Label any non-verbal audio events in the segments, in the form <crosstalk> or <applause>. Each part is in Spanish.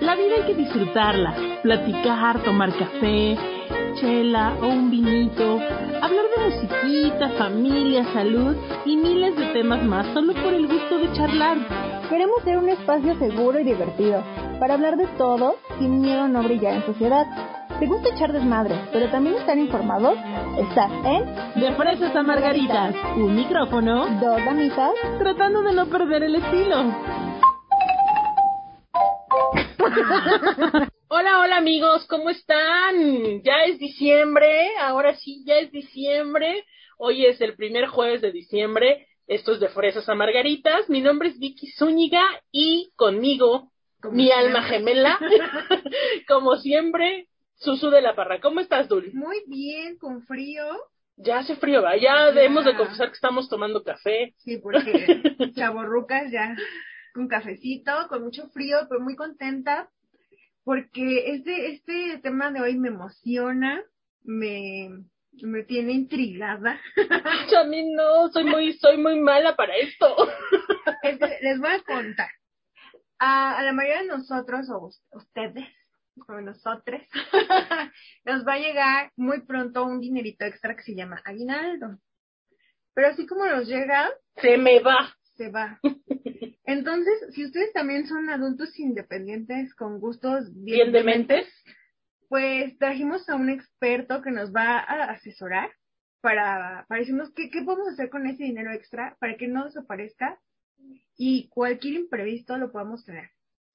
La vida hay que disfrutarla, platicar, tomar café, chela o un vinito, hablar de musiquita, familia, salud y miles de temas más solo por el gusto de charlar. Queremos ser un espacio seguro y divertido para hablar de todo sin miedo a no brillar en sociedad. ¿Te gusta echar desmadre, pero también estar informados? Estás en De Fresas a Margaritas, un micrófono, Dos Damitas, tratando de no perder el estilo. <laughs> Hola, hola amigos, ¿cómo están? Ya es diciembre, ahora sí, ya es diciembre. Hoy es el primer jueves de diciembre. Esto es de Fresas a Margaritas. Mi nombre es Vicky Zúñiga y conmigo, mi alma gemela, <laughs> como siempre, Susu de la Parra. ¿Cómo estás, Dul? Muy bien, con frío. Ya hace frío, ¿va? Ya debemos de confesar que estamos tomando café. Sí, porque chaborrucas ya <laughs> con cafecito, con mucho frío, pero muy contenta porque este, este tema de hoy me emociona, me, me tiene intrigada. <laughs> a mí no, soy muy, soy muy mala para esto. <laughs> les voy a contar. A, a la mayoría de nosotros, o ustedes, o nosotros, <laughs> nos va a llegar muy pronto un dinerito extra que se llama aguinaldo. Pero así como nos llega, se me va. Se va. Entonces, si ustedes también son adultos independientes con gustos bien, bien mentes, pues trajimos a un experto que nos va a asesorar para, para decirnos qué, qué podemos hacer con ese dinero extra para que no desaparezca y cualquier imprevisto lo podamos tener.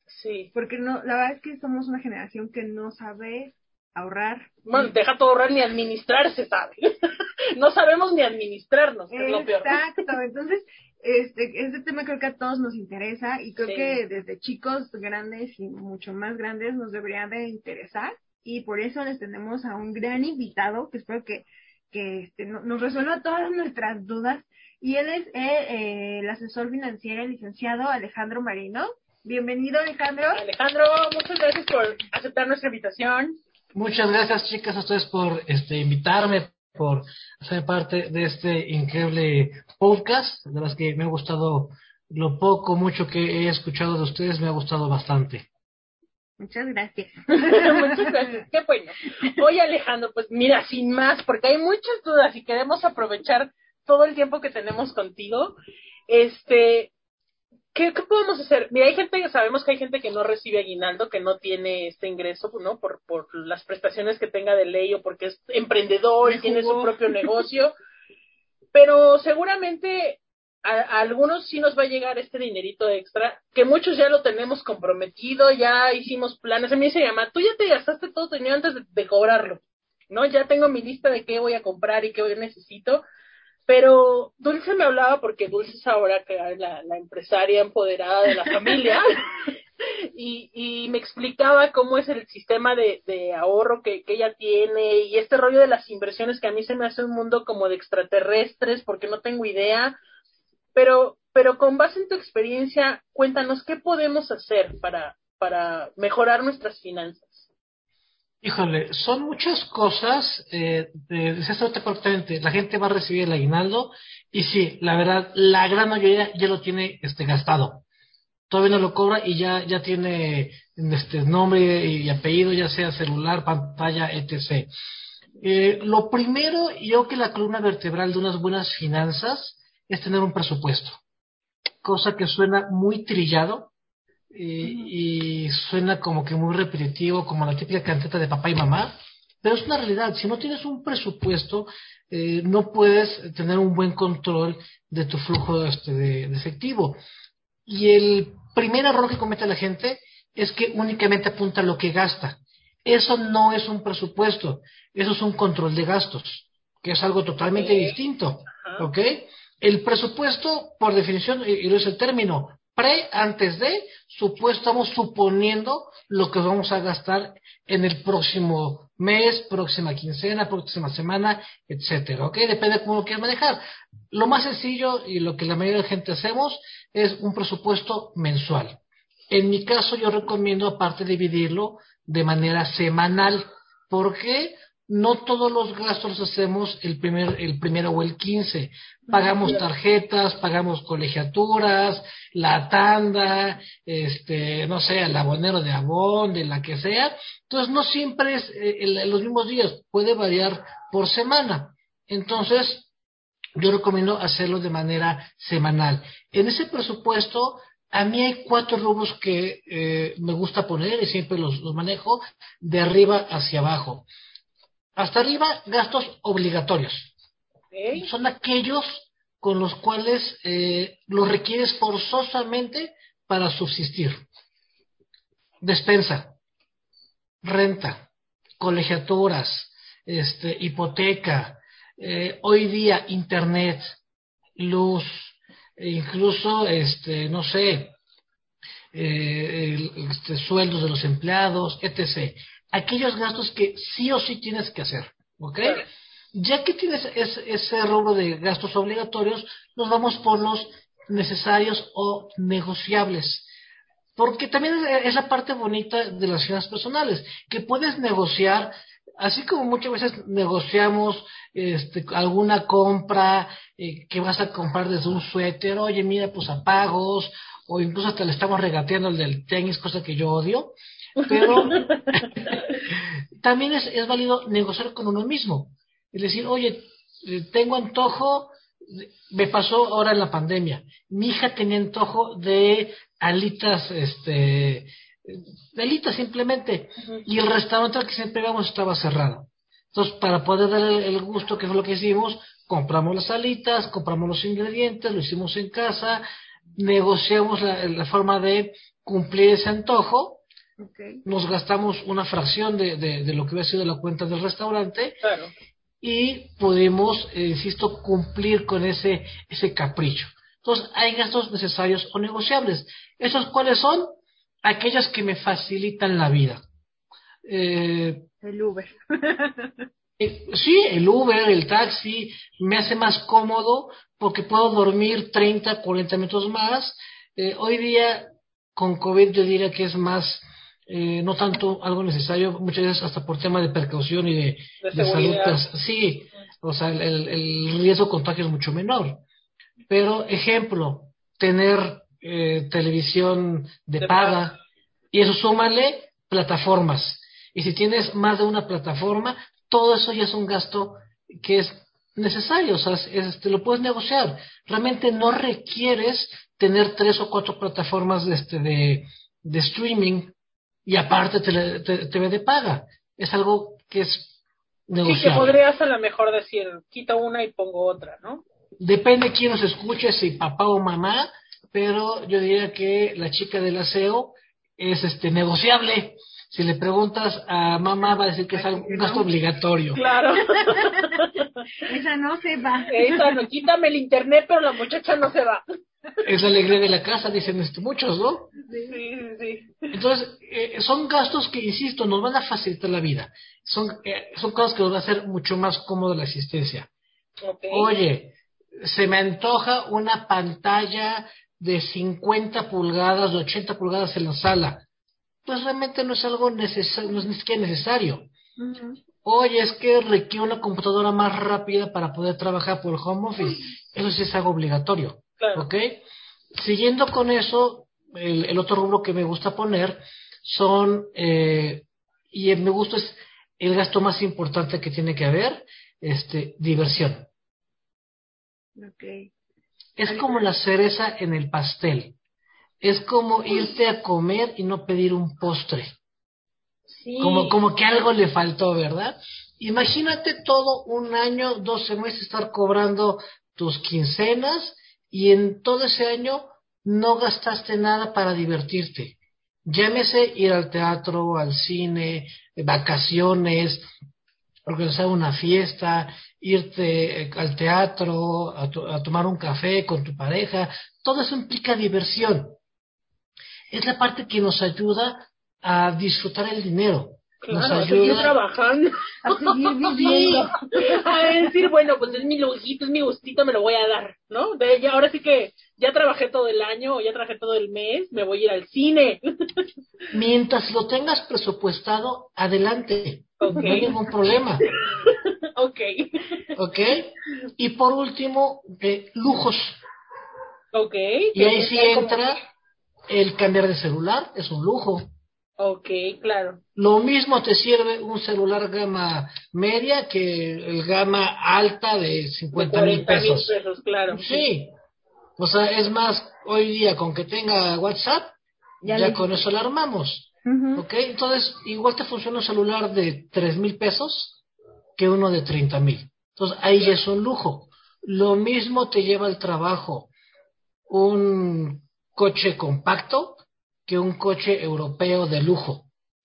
Sí. Porque no, la verdad es que somos una generación que no sabe ahorrar. Bueno, deja todo ahorrar ni administrarse, sabe. <laughs> no sabemos ni administrarnos, que es lo peor. Exacto, entonces, este, este tema creo que a todos nos interesa y creo sí. que desde chicos grandes y mucho más grandes nos debería de interesar y por eso les tenemos a un gran invitado que espero que, que este, nos resuelva todas nuestras dudas y él es eh, eh, el asesor financiero, el licenciado Alejandro Marino. Bienvenido, Alejandro. Alejandro, muchas gracias por aceptar nuestra invitación. Muchas gracias, chicas, a ustedes por este, invitarme, por ser parte de este increíble podcast. De las que me ha gustado lo poco, mucho que he escuchado de ustedes, me ha gustado bastante. Muchas gracias. <laughs> muchas gracias. Qué bueno. Oye, Alejandro, pues mira, sin más, porque hay muchas dudas y queremos aprovechar todo el tiempo que tenemos contigo. Este, ¿Qué, ¿qué, podemos hacer? Mira, hay gente, sabemos que hay gente que no recibe aguinaldo, que no tiene este ingreso, ¿no? Por, por las prestaciones que tenga de ley o porque es emprendedor y tiene su propio <laughs> negocio. Pero seguramente a, a, algunos sí nos va a llegar este dinerito extra, que muchos ya lo tenemos comprometido, ya hicimos planes. A mí se llama, tú ya te gastaste todo tu dinero antes de, de cobrarlo, ¿no? Ya tengo mi lista de qué voy a comprar y qué necesito pero Dulce me hablaba porque Dulce es ahora la, la empresaria empoderada de la familia <laughs> y, y me explicaba cómo es el sistema de, de ahorro que, que, ella tiene y este rollo de las inversiones que a mí se me hace un mundo como de extraterrestres porque no tengo idea, pero, pero con base en tu experiencia, cuéntanos qué podemos hacer para, para mejorar nuestras finanzas. Híjole, son muchas cosas, eh, de, correctamente, la gente va a recibir el aguinaldo y sí, la verdad, la gran mayoría ya lo tiene este gastado. Todavía no lo cobra y ya, ya tiene este nombre y apellido, ya sea celular, pantalla, etc. Eh, lo primero, yo que la columna vertebral de unas buenas finanzas es tener un presupuesto. Cosa que suena muy trillado, y, y, suena como que muy repetitivo, como la típica canteta de papá y mamá, pero es una realidad. Si no tienes un presupuesto, eh, no puedes tener un buen control de tu flujo este, de, de, efectivo. Y el primer error que comete la gente es que únicamente apunta lo que gasta. Eso no es un presupuesto, eso es un control de gastos, que es algo totalmente distinto. ¿Ok? El presupuesto, por definición, y no es el término, pre, antes de, supuesto, estamos suponiendo lo que vamos a gastar en el próximo mes, próxima quincena, próxima semana, etcétera, ¿ok? Depende de cómo lo quieras manejar. Lo más sencillo y lo que la mayoría de la gente hacemos es un presupuesto mensual. En mi caso, yo recomiendo, aparte, dividirlo de manera semanal. ¿Por qué? No todos los gastos los hacemos el primer, el primero o el quince. Pagamos tarjetas, pagamos colegiaturas, la tanda, este, no sé, el abonero de abón, de la que sea. Entonces no siempre es eh, los mismos días, puede variar por semana. Entonces, yo recomiendo hacerlo de manera semanal. En ese presupuesto, a mí hay cuatro rubros que eh, me gusta poner y siempre los manejo de arriba hacia abajo. Hasta arriba, gastos obligatorios. Son aquellos con los cuales eh, los requieres forzosamente para subsistir. Despensa, renta, colegiaturas, este, hipoteca, eh, hoy día internet, luz, e incluso, este, no sé, eh, este, sueldos de los empleados, etc aquellos gastos que sí o sí tienes que hacer, ¿ok? Ya que tienes ese, rubro de gastos obligatorios, nos vamos por los necesarios o negociables. Porque también es la parte bonita de las finanzas personales, que puedes negociar, así como muchas veces negociamos este, alguna compra eh, que vas a comprar desde un suéter, oye, mira, pues a pagos, o incluso hasta le estamos regateando el del tenis, cosa que yo odio. Pero <laughs> también es, es válido negociar con uno mismo. Es decir, oye, eh, tengo antojo, me pasó ahora en la pandemia. Mi hija tenía antojo de alitas, este, de alitas simplemente, y el restaurante al que siempre íbamos estaba cerrado. Entonces, para poder darle el gusto, que fue lo que hicimos, compramos las alitas, compramos los ingredientes, lo hicimos en casa, negociamos la, la forma de cumplir ese antojo nos gastamos una fracción de, de, lo que hubiera sido la cuenta del restaurante y podemos, eh, insisto, cumplir con ese, ese capricho. Entonces, hay gastos necesarios o negociables. ¿Esos cuáles son? Aquellos que me facilitan la vida. Eh, el Uber. <laughs> Eh, sí, el Uber, el taxi, me hace más cómodo porque puedo dormir 30, 40 minutos más. hoy día, con COVID, yo diría que es más eh, no tanto algo necesario, muchas veces hasta por tema de precaución y de, salud. Pues, sí, o sea, el, el, riesgo de contagio es mucho menor. Pero, ejemplo, tener eh, televisión de, paga, y eso súmale plataformas. Y si tienes más de una plataforma, todo eso ya es un gasto que es necesario, o sea, es, te lo puedes negociar. Realmente no requieres tener tres o cuatro plataformas de, este, de, de streaming y aparte te, te, de paga. Es algo que es negociable. Sí, que podrías a lo mejor decir, quito una y pongo otra, ¿no? Depende quién nos escuche, si papá o mamá, pero yo diría que la chica del aseo es este negociable. Si le preguntas a mamá, va a decir que es un gasto obligatorio. Claro. <laughs> Esa no se va. Esa no, quítame el internet, pero la muchacha no se va. Es la alegría de la casa, dicen muchos, ¿no? Sí, sí, sí. Entonces, eh, son gastos que, insisto, nos van a facilitar la vida. Son, eh, son cosas que nos van a hacer mucho más cómodo la existencia. Oye, se me antoja una pantalla de 50 pulgadas, de 80 pulgadas en la sala. Pues realmente no es algo necesario, no es ni siquiera necesario. Oye, es que requiere una computadora más rápida para poder trabajar por home office. Eso sí es algo obligatorio. ¿Ok? Siguiendo con eso, el, otro rubro que me gusta poner son, eh, y me gusta es el gasto más importante que tiene que haber, este, diversión. Okay. Es como la cereza en el pastel. Es como irte a comer y no pedir un postre. Sí. Como, como que algo le faltó, ¿verdad? Imagínate todo un año, 12 meses estar cobrando tus quincenas y en todo ese año no gastaste nada para divertirte. Llámese ir al teatro, al cine, vacaciones, organizar una fiesta, irte eh, al teatro, a, a, tomar un café con tu pareja, todo eso implica diversión. Es la parte que nos ayuda a disfrutar el dinero. Claro, trabajando. A seguir <laughs> viviendo. a decir, bueno, pues es mi lujito, es mi gustito, me lo voy a dar, ¿no? De, ya, ahora sí que ya trabajé todo el año ya trabajé todo el mes, me voy a ir al cine. <laughs> Mientras lo tengas presupuestado, adelante. No hay ningún problema. <laughs> Ok. ¿Ok? Y por último, eh, lujos. Ok. Y ahí sí Como- entra el cambiar de celular, es un lujo. Ok, claro. Lo mismo te sirve un celular gama media que el gama alta de De 50 mil 40 mil pesos. pesos, claro. Sí. O sea, es más, hoy día con que tenga WhatsApp, Ya con eso la armamos. Ujú. ¿Ok? Entonces, igual te funciona un celular de 3 mil pesos que uno de 30 mil. Entonces, ahí ya es un lujo. Lo mismo te lleva al trabajo un coche compacto que un coche europeo de lujo.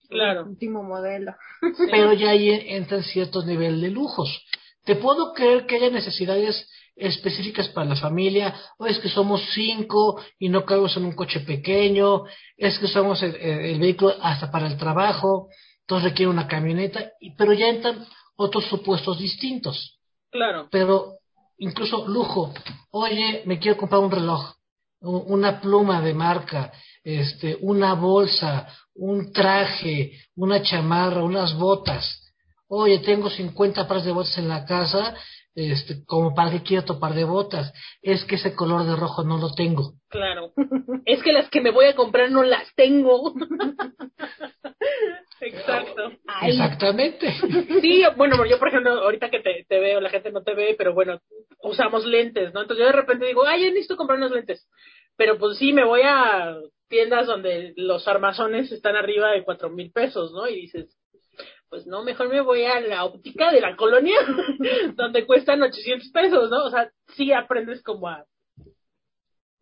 Claro. Último modelo. Pero ya ahí entran ciertos niveles de lujos. Te puedo creer que haya necesidades específicas para la familia, o es que somos cinco y no cabemos en un coche pequeño, es que usamos el, el- el vehículo hasta para el trabajo, entonces requiere una camioneta, y- pero ya entran otros supuestos distintos. Claro. Pero incluso lujo, oye, me quiero comprar un reloj, una pluma de marca, este, una bolsa, un traje, una chamarra, unas botas. Oye, tengo 50 pares de botas en la casa, este, como para qué quiero otro par de botas. Es que ese color de rojo no lo tengo. Claro. Es que las que me voy a comprar no las tengo. <laughs> Exacto. Ay, Exactamente. Sí, bueno, yo por ejemplo, ahorita que te, te veo, la gente no te ve, pero bueno, usamos lentes, ¿no? Entonces yo de repente digo, ay, yo necesito comprar unos lentes. Pero pues sí, me voy a tiendas donde los armazones están arriba de cuatro mil pesos, ¿no? Y dices, pues no, mejor me voy a la óptica de la colonia, <laughs> donde cuestan 800 pesos, ¿no? O sea, sí aprendes como a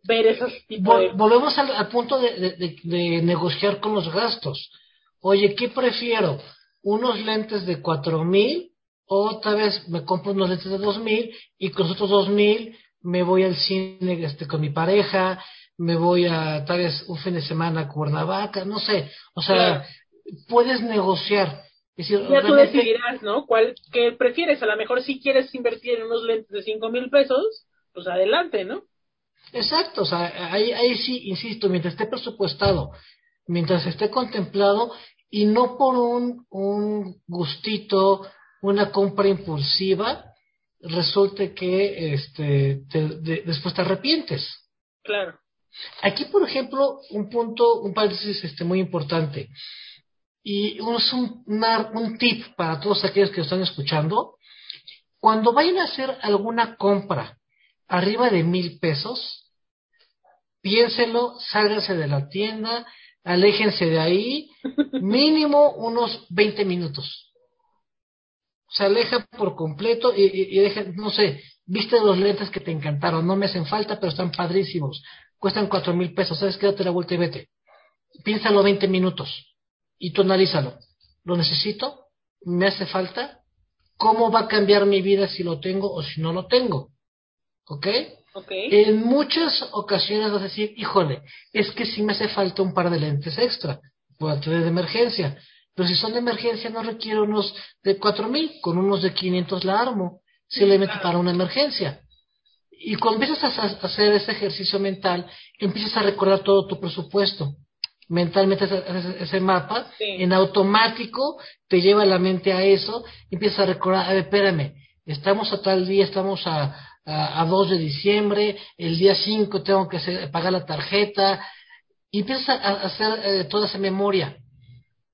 ver esos tipos de... Vol- volvemos al, al punto de, de- de- de negociar con los gastos. Oye, ¿qué prefiero? ¿Unos lentes de cuatro mil? O tal vez me compro unos lentes de dos mil y con los otros dos mil me voy al cine este, con mi pareja, me voy a tal vez un fin de semana a Cuernavaca, no sé. O sea, Claro. puedes negociar. Es decir, Ya tú decidirás, ¿no? ¿Cuál qué prefieres? A lo mejor si quieres invertir en unos lentes de cinco mil pesos, pues adelante, ¿no? Exacto, o sea, ahí, ahí sí, insisto, mientras esté presupuestado, mientras esté contemplado y no por un, un gustito, una compra impulsiva, resulte que este, te- de- después te arrepientes. Claro. Aquí, por ejemplo, un punto, un paréntesis este, muy importante. Y es un, una- un tip para todos aquellos que están escuchando. Cuando vayan a hacer alguna compra arriba de mil pesos, piénselo, sálganse de la tienda, aléjense de ahí, <laughs> mínimo unos 20 minutos. Se aleja por completo y, y, y dejen, no sé, viste los lentes que te encantaron, no me hacen falta, pero están padrísimos, cuestan cuatro mil pesos, ¿sabes qué? Date la vuelta y vete. Piénsalo 20 minutos y tú analízalo. ¿Lo necesito? ¿Me hace falta? ¿Cómo va a cambiar mi vida si lo tengo o si no lo tengo? ¿Ok? Ok. En muchas ocasiones vas a decir, híjole, es que sí me hace falta un par de lentes extra, puedo tener de emergencia. Pero si son de emergencia no requiero unos de cuatro mil, con unos de 500 la armo, simplemente claro. para una emergencia. Y cuando empiezas a hacer ese ejercicio mental, empiezas a recordar todo tu presupuesto. Mentalmente haces ese mapa, Sí. en automático te lleva la mente a eso, empiezas a recordar, a ver, espérame, estamos a tal día, estamos a, a, a 2 de diciembre, el día 5 tengo que hacer- pagar la tarjeta, y empiezas a, a hacer eh, toda esa memoria.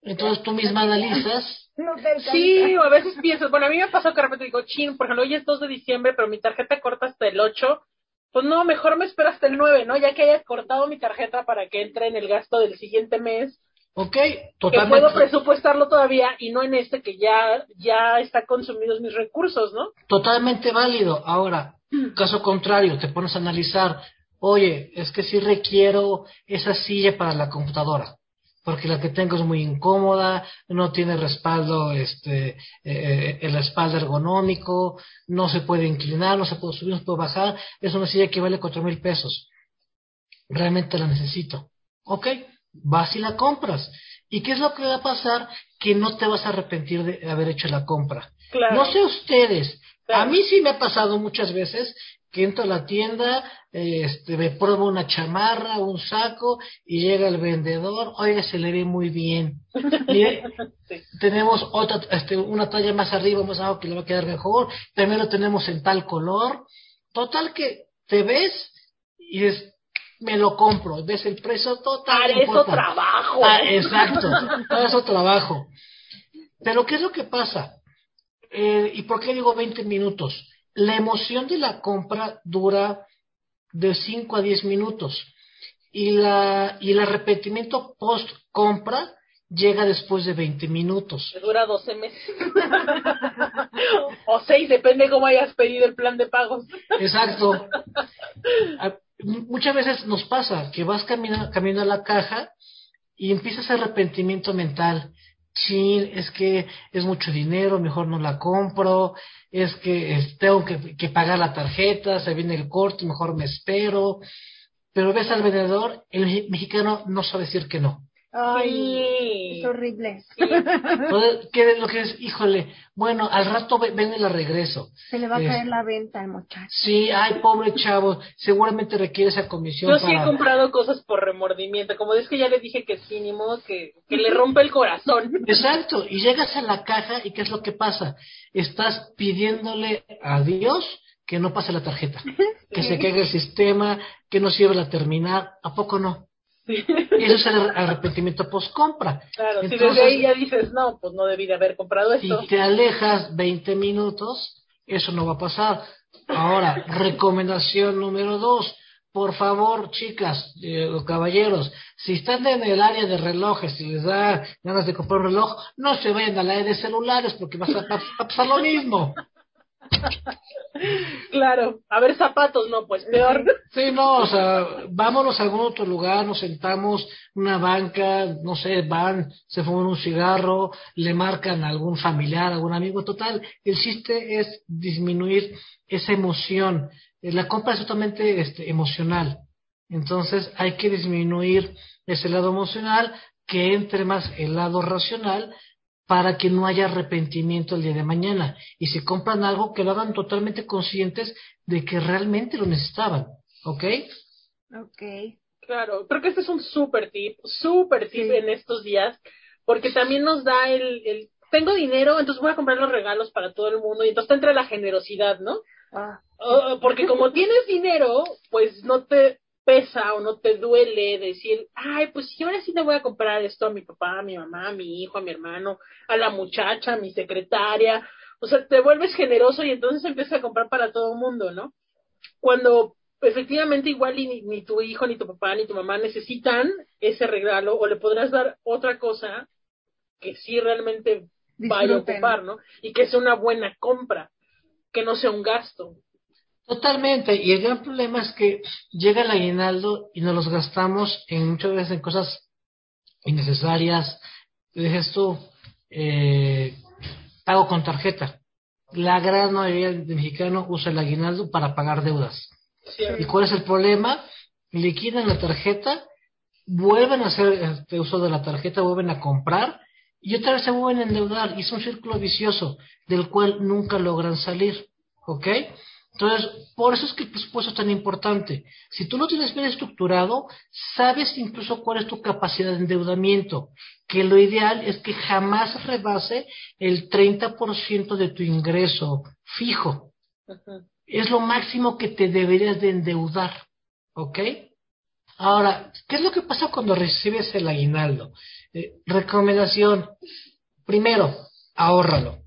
Entonces tú misma analizas, no te alcanza. Sí, o a veces piensas, bueno, a mí me pasó que de repente digo, chin, por ejemplo, hoy es 2 de diciembre, pero mi tarjeta corta hasta el 8. Pues no, mejor me espero hasta el 9, ¿no? Ya que haya cortado mi tarjeta para que entre en el gasto del siguiente mes, ok, que totalmente. puedo presupuestarlo todavía y no en este que ya, ya está consumidos mis recursos, ¿no? Totalmente válido. Ahora, <clears throat> caso contrario, te pones a analizar, oye, es que sí requiero esa silla para la computadora, porque la que tengo es muy incómoda, no tiene respaldo, este, eh, el espalda ergonómico, no se puede inclinar, no se puede subir, no se puede bajar, es una silla que vale cuatro mil pesos. Realmente la necesito. Ok, vas y la compras. ¿Y qué es lo que va a pasar? Que no te vas a arrepentir de haber hecho la compra. Claro. No sé ustedes, Claro. a mí sí me ha pasado muchas veces que entro a la tienda, este, me pruebo una chamarra, un saco, y llega el vendedor, oiga, se le ve muy bien. <laughs> tenemos otra, este, una talla más arriba, más abajo que le va a quedar mejor, también lo tenemos en tal color. Total que te ves y es me lo compro, ves el precio total. Para eso trabajo. Ah, exacto, para eso trabajo. Pero ¿qué es lo que pasa? Eh, ¿Y por qué digo 20 minutos? La emoción de la compra dura de 5 a 10 minutos y, la, y el arrepentimiento post compra llega después de 20 minutos. Dura 12 meses. o 6, depende cómo hayas pedido el plan de pagos. Exacto. Muchas veces nos pasa que vas caminando, caminando a la caja y empiezas arrepentimiento mental sí, es que es mucho dinero, mejor no la compro, es que tengo que, pagar la tarjeta, se viene el corte, mejor me espero. Pero ves al vendedor, el mexicano no sabe decir que no. Ay, es horrible. <laughs> ¿Qué lo que es? Híjole, bueno, al rato ven y la regreso. Se le va a caer la venta al muchacho. Sí, ay, pobre chavo, seguramente requiere esa comisión. Yo sí he comprado cosas por remordimiento, como es que ya le dije que sí, ni modo que, que le rompe el corazón. Exacto, y llegas a la caja y ¿qué es lo que pasa? Estás pidiéndole a Dios que no pase la tarjeta, <laughs> que se caiga el sistema, que no sirva la terminal, ¿a poco no? Eso es el arrepentimiento post-compra. Claro, si desde ahí ya dices, no, pues no debí de haber comprado esto. Si te alejas 20 minutos, eso no va a pasar. Ahora, recomendación número dos. Por favor, chicas, eh, caballeros, si están en el área de relojes y les da ganas de comprar un reloj, no se vayan a la área de celulares porque va a pasar lo mismo. Claro, a ver zapatos, no, pues peor. Sí, no, o sea, vámonos a algún otro lugar, nos sentamos, una banca, no sé, van, se fuman un cigarro, le marcan a algún familiar, algún amigo, total. El chiste es disminuir esa emoción. Eh, la compra es totalmente este, emocional. Entonces hay que disminuir ese lado emocional, que entre más el lado racional para que no haya arrepentimiento el día de mañana. Y si compran algo, que lo hagan totalmente conscientes de que realmente lo necesitaban. ¿Ok? Ok. Claro, creo que este es un súper tip, súper tip en estos días, porque también nos da el, el, tengo dinero, entonces voy a comprar los regalos para todo el mundo, y entonces entra la generosidad, ¿no? Ah. Porque como tienes dinero, pues no te pesa o no te duele decir, ay, pues yo ahora sí le voy a comprar esto a mi papá, a mi mamá, a mi hijo, a mi hermano, a la muchacha, a mi secretaria. O sea, te vuelves generoso y entonces empiezas a comprar para todo el mundo, ¿no? Cuando efectivamente igual ni, ni, tu hijo, ni tu papá, ni tu mamá necesitan ese regalo o le podrás dar otra cosa que sí realmente vaya a ocupar, ¿no? Y que sea una buena compra, que no sea un gasto. Totalmente, y el gran problema es que llega el aguinaldo y nos los gastamos en muchas veces en cosas innecesarias. Dices tú, eh, pago con tarjeta. La gran mayoría de mexicanos usa el aguinaldo para pagar deudas. ¿Y cuál es el problema? Liquidan la tarjeta, vuelven a hacer este uso de la tarjeta, vuelven a comprar y otra vez se vuelven a endeudar. Y es un círculo vicioso del cual nunca logran salir. ¿Ok? Entonces, por eso es que el presupuesto es tan importante. Si tú lo tienes bien estructurado, sabes incluso cuál es tu capacidad de endeudamiento, que lo ideal es que jamás rebase el 30% de tu ingreso fijo. Es lo máximo que te deberías de endeudar, ¿ok? Ahora, ¿qué es lo que pasa cuando recibes el aguinaldo? Eh, recomendación, primero, ahórralo.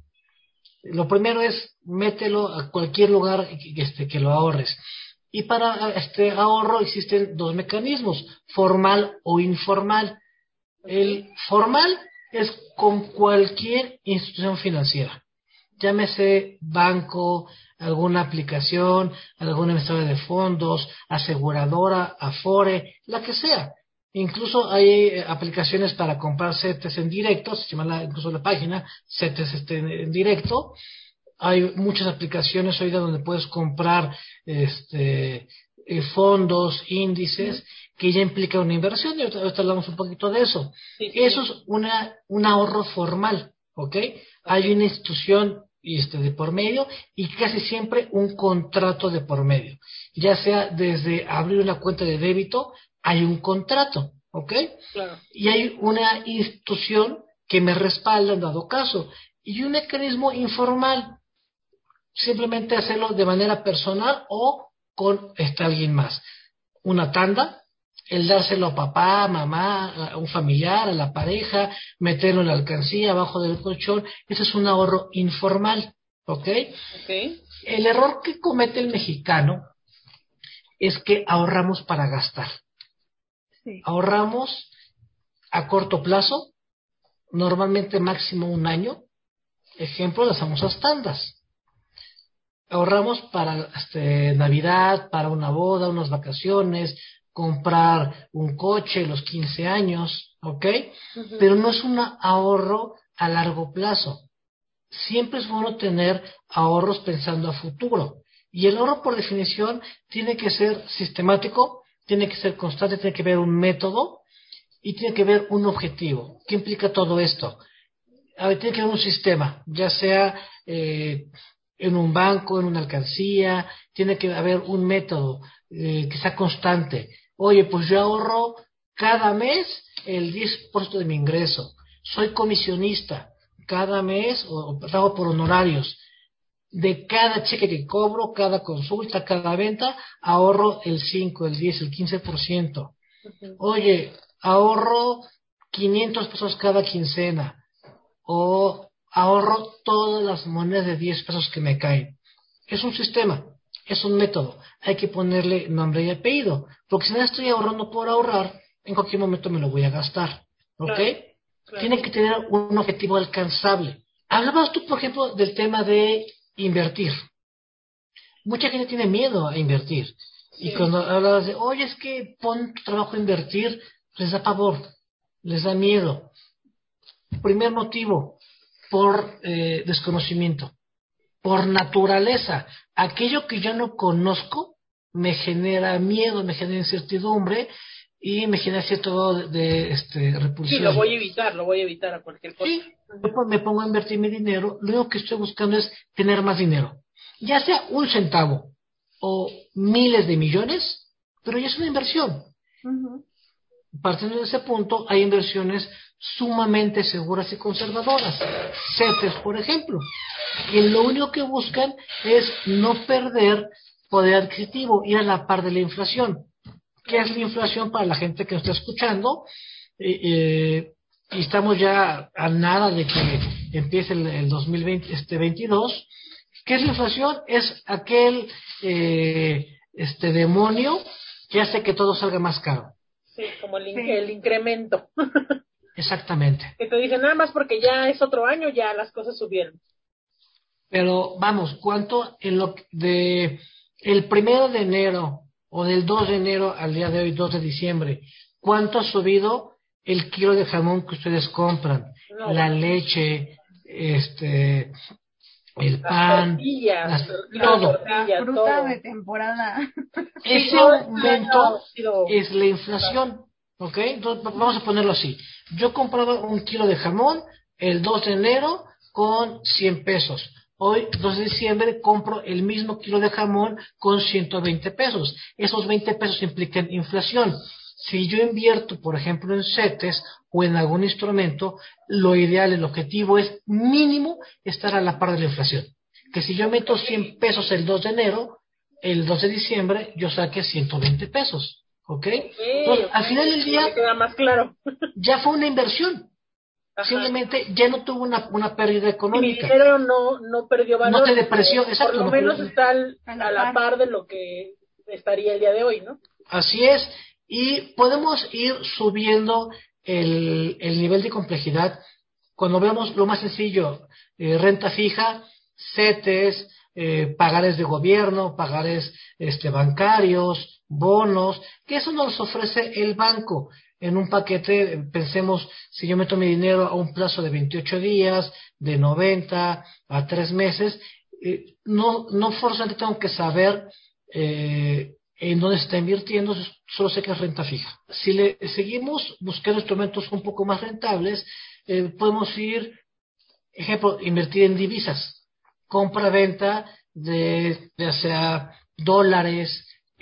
Lo primero es mételo a cualquier lugar este, que lo ahorres. Y para este ahorro existen dos mecanismos, formal o informal. El formal es con cualquier institución financiera, llámese banco, alguna aplicación, alguna emisora de fondos, aseguradora, afore, la que sea. Incluso hay eh, aplicaciones para comprar CETES en directo, se llama incluso la página CETES este, en directo. Hay muchas aplicaciones hoy donde puedes comprar este, eh, fondos, índices, que ya implica una inversión, y ahorita, hablamos un poquito de eso. Eso es una, un ahorro formal, ¿ok? Hay una institución este, de por medio y casi siempre un contrato de por medio. Ya sea desde abrir una cuenta de débito, hay un contrato, ¿ok? Claro. Y hay una institución que me respalda en dado caso y un mecanismo informal, simplemente hacerlo de manera personal o con este, alguien más. Una tanda, el dárselo a papá, mamá, a un familiar, a la pareja, meterlo en la alcancía, abajo del colchón, ese es un ahorro informal, ¿ok? Ok. El error que comete el mexicano es que ahorramos para gastar. Sí. Ahorramos a corto plazo, normalmente máximo un año, ejemplo, las famosas tandas. Ahorramos para este, Navidad, para una boda, unas vacaciones, comprar un coche, los 15 años, ¿ok? Pero no es un ahorro a largo plazo. Siempre es bueno tener ahorros pensando a futuro. Y el ahorro, por definición, tiene que ser sistemático, tiene que ser constante, tiene que haber un método y tiene que haber un objetivo. ¿Qué implica todo esto? A ver, tiene que haber un sistema, ya sea eh, en un banco, en una alcancía, tiene que haber un método eh, que sea constante. Oye, pues yo ahorro cada mes el 10% de mi ingreso. Soy comisionista. Cada mes, o o pago por honorarios. De cada cheque que cobro, cada consulta, cada venta, ahorro el 5, el 10, el 15%. Ujú. Oye, ahorro 500 pesos cada quincena. O ahorro todas las monedas de 10 pesos que me caen. Es un sistema, es un método. Hay que ponerle nombre y apellido. Porque si no estoy ahorrando por ahorrar, en cualquier momento me lo voy a gastar. ¿Ok? Claro, claro. Tiene que tener un objetivo alcanzable. Hablabas tú, por ejemplo, del tema de invertir. Mucha gente tiene miedo a invertir. Y cuando hablabas de, oye, es que pon tu trabajo a invertir, les da pavor, les da miedo. Primer motivo, por eh, desconocimiento, por naturaleza. Aquello que yo no conozco me genera miedo, me genera incertidumbre y me genera cierto grado de, de, este, repulsión. Sí, lo voy a evitar, lo voy a evitar a cualquier cosa. Sí, yo me pongo a invertir mi dinero, lo único que estoy buscando es tener más dinero. Ya sea un centavo o miles de millones, pero ya es una inversión. Partiendo de ese punto, hay inversiones sumamente seguras y conservadoras. CETES, por ejemplo, que lo único que buscan es no perder poder adquisitivo, ir a la par de la inflación. ¿Qué es la inflación para la gente que nos está escuchando? Eh, eh, y estamos ya a nada de que empiece el, el 2020, este 22. ¿Qué es la inflación? Es aquel eh, este demonio que hace que todo salga más caro. Sí, como el, in- Sí. el incremento. <laughs> Exactamente. que te dicen nada más porque ya es otro año, ya las cosas subieron. Pero vamos, ¿cuánto en lo que- de el primero de enero o del 2 de enero al día de hoy, 2 de diciembre, cuánto ha subido el kilo de jamón que ustedes compran? No, La leche, este, el las pan, tortillas, las- todo. de La fruta todo. de temporada. <laughs> Ese aumento es la inflación, ¿ok? Entonces, vamos a ponerlo así. Yo compraba un kilo de jamón el 2 de enero con 100 pesos. Hoy, 2 de diciembre, compro el mismo kilo de jamón con 120 pesos. Esos 20 pesos implican inflación. Si yo invierto, por ejemplo, en CETES o en algún instrumento, lo ideal, el objetivo es mínimo estar a la par de la inflación. Que si yo meto 100 pesos el 2 de enero, el 2 de diciembre yo saque 120 pesos. ¿Ok? Entonces, al final del día me queda más claro. ya fue una inversión. Ajá. Simplemente ya no tuvo una, una pérdida mi económica. dinero no, no perdió valor. No te depreció, exacto, Por lo no menos perdió- está al- A la par de lo que estaría el día de hoy, ¿no? Así es. Y podemos ir subiendo el, el nivel de complejidad cuando vemos lo más sencillo, eh, renta fija, CETES, eh, pagares de gobierno, pagares este, bancarios, bonos, que eso nos ofrece el banco. En un paquete, pensemos, si yo meto mi dinero a un plazo de 28 días, de 90 a 3 meses, eh, no, no forzosamente tengo que saber eh, en dónde se está invirtiendo, solo sé que es renta fija. Si le seguimos buscando instrumentos un poco más rentables, eh, podemos ir, ejemplo, invertir en divisas. compra-venta de sea dólares,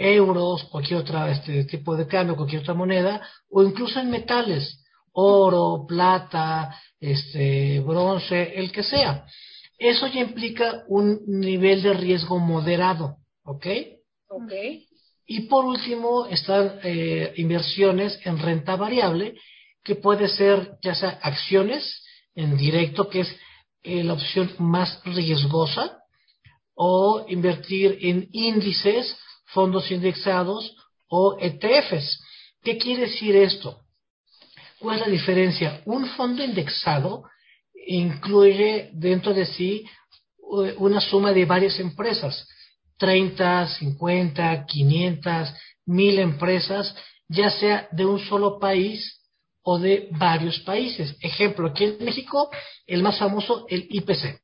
euros, cualquier otro este tipo de cambio, cualquier otra moneda, o incluso en metales, oro, plata, este, bronce, el que sea. Eso ya implica un nivel de riesgo moderado, ¿ok? Ok. Y por último están eh, inversiones en renta variable, que puede ser ya sea acciones en directo, que es eh, la opción más riesgosa, o invertir en índices, fondos indexados o ETFs. ¿Qué quiere decir esto? ¿Cuál es la diferencia? Un fondo indexado incluye dentro de sí eh, una suma de varias empresas, 30, 50, 500, 1000 empresas, ya sea de un solo país o de varios países. Ejemplo, aquí en México, el más famoso, el IPC,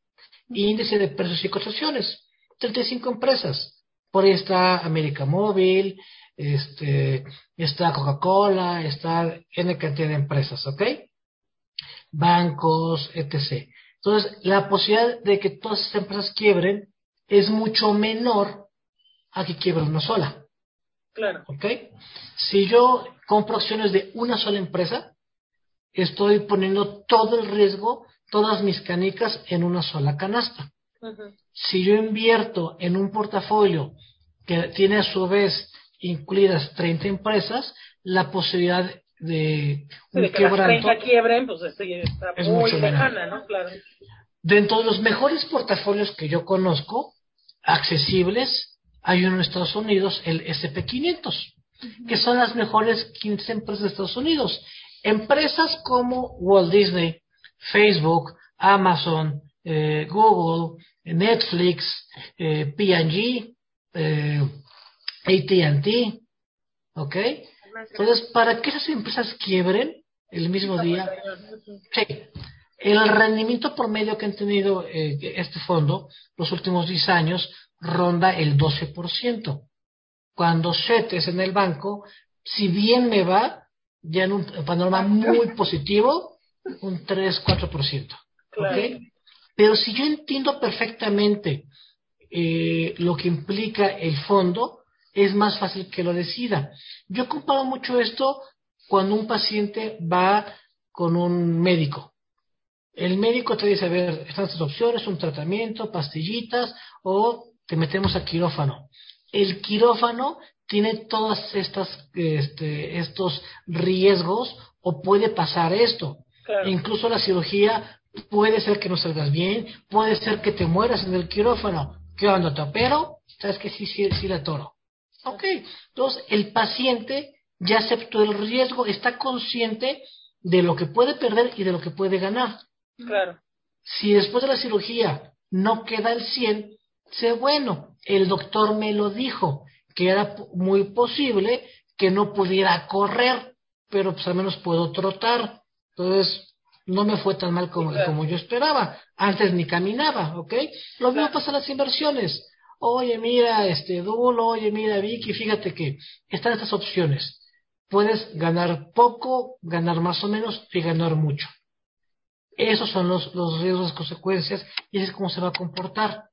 Índice de Precios y Cotizaciones, 35 empresas. Por ahí está América Móvil, este, está Coca-Cola, está N cantidad de empresas, ¿ok? Bancos, etc. Entonces, la posibilidad de que todas estas empresas quiebren es mucho menor a que quiebren una sola. Claro. ¿Ok? Si yo compro acciones de una sola empresa, estoy poniendo todo el riesgo, todas mis canicas en una sola canasta. Si yo invierto en un portafolio que tiene a su vez incluidas 30 empresas, la posibilidad de un de que quebranto las 30 quiebren, pues esto ya está es muy lejana, ¿no? Claro. Dentro de los mejores portafolios que yo conozco, accesibles, hay uno en Estados Unidos, el SP500, que son las mejores 15 empresas de Estados Unidos. Empresas como Walt Disney, Facebook, Amazon, eh, Google, Netflix, eh, P&G, eh, AT&T, ¿ok? Entonces, para que esas empresas quiebren el mismo día, sí, el rendimiento promedio que han tenido eh, este fondo los últimos 10 años ronda el 12%. Cuando es en el banco, si bien me va, ya en un panorama muy positivo, un 3-4%. ¿ok? Pero si yo entiendo perfectamente eh, lo que implica el fondo, es más fácil que lo decida. Yo comparo mucho esto cuando un paciente va con un médico. El médico te dice, a ver, están estas opciones, un tratamiento, pastillitas o te metemos a quirófano. El quirófano tiene todas estas este, estos riesgos o puede pasar esto. Incluso la cirugía puede ser que no salgas bien, puede ser que te mueras en el quirófano. ¿Qué onda? ¿Te opero? ¿Sabes que sí, sí, sí la toro? Ok. Entonces, el paciente ya aceptó el riesgo, está consciente de lo que puede perder y de lo que puede ganar. Claro. Si después de la cirugía no queda el 100, sé bueno, el doctor me lo dijo, que era muy posible que no pudiera correr, pero pues al menos puedo trotar. Entonces, no me fue tan mal como, como yo esperaba. Antes ni caminaba, ¿ok? Lo mismo pasa en las inversiones. Oye, mira, este Dulo, oye, mira, Vicky, fíjate que están estas opciones. Puedes ganar poco, ganar más o menos y ganar mucho. Esos son los, los riesgos, las consecuencias y es cómo se va a comportar.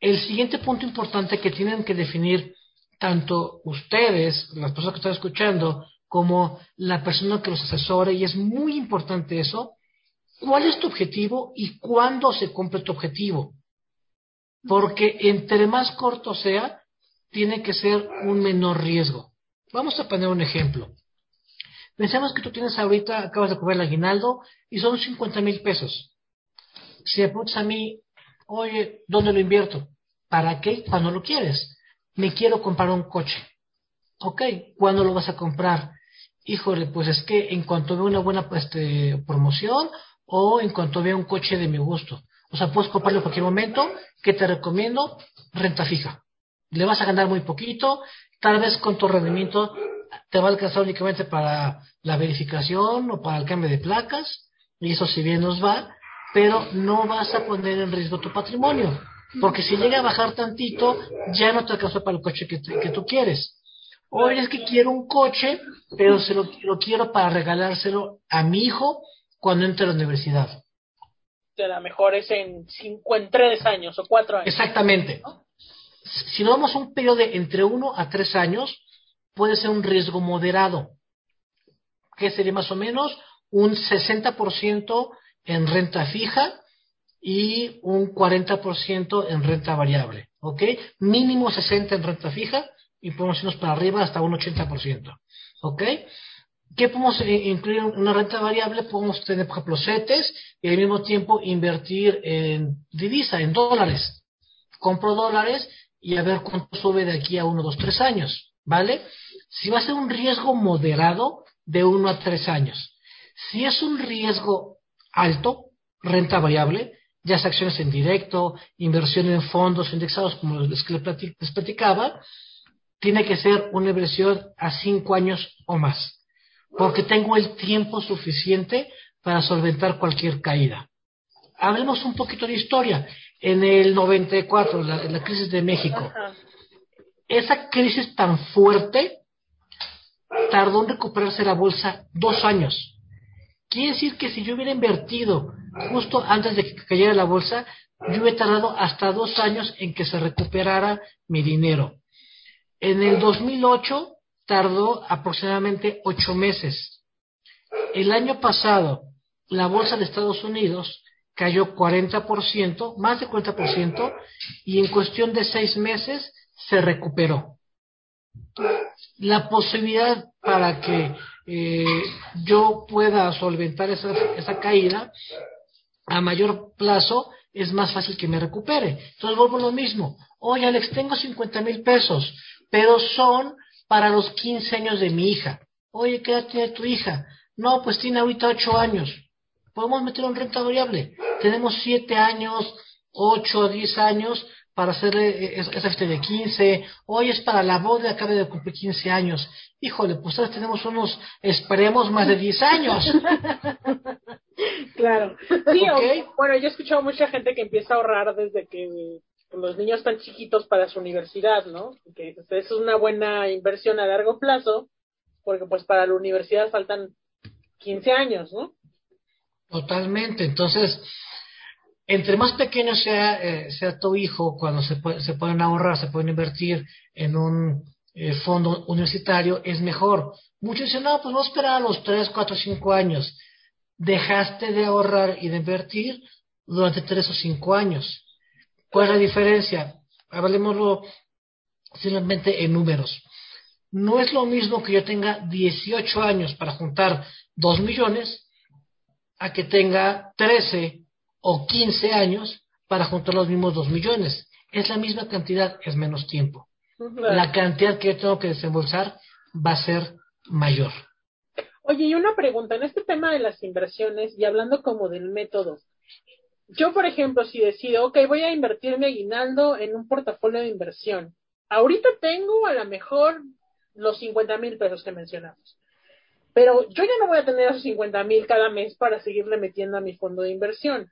El siguiente punto importante que tienen que definir tanto ustedes, las personas que están escuchando, como la persona que los asesora, y es muy importante eso, ¿cuál es tu objetivo y cuándo se cumple tu objetivo? Porque entre más corto sea, tiene que ser un menor riesgo. Vamos a poner un ejemplo. Pensemos que tú tienes ahorita, acabas de cobrar el aguinaldo y son 50 mil pesos. Si apuntas a mí, oye, ¿dónde lo invierto? ¿Para qué? Cuando lo quieres. Me quiero comprar un coche. Ok, ¿cuándo lo vas a comprar? Híjole, pues es que en cuanto veo una buena este, promoción o en cuanto veo un coche de mi gusto. O sea, puedes comprarlo en cualquier momento. ¿Qué te recomiendo? Renta fija. Le vas a ganar muy poquito. Tal vez con tu rendimiento te va a alcanzar únicamente para la verificación o para el cambio de placas. Y eso si bien nos va. Pero no vas a poner en riesgo tu patrimonio. Porque si llega a bajar tantito, ya no te alcanza para el coche que, que tú quieres. Oye, es que quiero un coche, pero se lo, quiero para regalárselo a mi hijo cuando entre a la universidad. a lo mejor es en, cinco, en tres años o cuatro años. Exactamente. Si nos vamos a un periodo de entre uno a tres años, puede ser un riesgo moderado, que sería más o menos un 60% en renta fija y un 40% en renta variable, ¿ok? Mínimo 60 en renta fija y podemos irnos para arriba hasta un 80%, ¿ok? ¿Qué podemos eh, incluir en una renta variable? Podemos tener, por ejemplo, CETES y al mismo tiempo invertir en divisa, en dólares. Compro dólares y a ver cuánto sube de aquí a uno, dos, tres años, ¿vale? Si va a ser un riesgo moderado, de uno a tres años. Si es un riesgo alto, renta variable, ya sea acciones en directo, inversión en fondos indexados, como les les platicaba, tiene que ser una inversión a cinco años o más porque tengo el tiempo suficiente para solventar cualquier caída. Hablemos un poquito de historia. En el 94, la, la crisis de México, esa crisis tan fuerte tardó en recuperarse la bolsa dos años. Quiere decir que si yo hubiera invertido justo antes de que cayera la bolsa, yo hubiera tardado hasta dos años en que se recuperara mi dinero. En el 2008 tardó aproximadamente ocho meses. El año pasado, la bolsa de Estados Unidos cayó 40%, más de 40%, y en cuestión de seis meses se recuperó. La posibilidad para que eh, yo pueda solventar esa, esa caída a mayor plazo es más fácil que me recupere. Entonces vuelvo a lo mismo. Oye, Alex, tengo 50 mil pesos, pero son para los 15 años de mi hija. Oye, ¿qué edad tiene tu hija? No, pues tiene ahorita 8 años. Podemos meter un renta variable. Tenemos 7 años, 8, 10 años para hacerle eh, esa fiesta de 15. Hoy es para la boda, acaba de cumplir 15 años. Híjole, pues ahora tenemos unos, esperemos, más de 10 años. <laughs> claro. Sí, bueno, yo he escuchado mucha gente que empieza a ahorrar desde que los niños tan chiquitos para su universidad, ¿no? Que es una buena inversión a largo plazo, porque pues para la universidad faltan 15 años, ¿no? Totalmente. Entonces, entre más pequeño sea, eh, sea tu hijo, cuando se, se pueden ahorrar, se pueden invertir en un eh, fondo universitario, es mejor. Muchos dicen, no, pues a esperar a los 3, 4, 5 años. Dejaste de ahorrar y de invertir durante 3 o 5 años. ¿Cuál es la diferencia? Hablemoslo simplemente en números. No es lo mismo que yo tenga 18 años para juntar 2 millones a que tenga 13 o 15 años para juntar los mismos 2 millones. Es la misma cantidad, es menos tiempo. La cantidad que yo tengo que desembolsar va a ser mayor. Oye, y una pregunta, en este tema de las inversiones y hablando como del método, yo, por ejemplo, si decido, ok, voy a invertir mi aguinaldo en un portafolio de inversión, ahorita tengo a lo mejor los 50 mil pesos que mencionamos. Pero yo ya no voy a tener esos 50 mil cada mes para seguirle metiendo a mi fondo de inversión.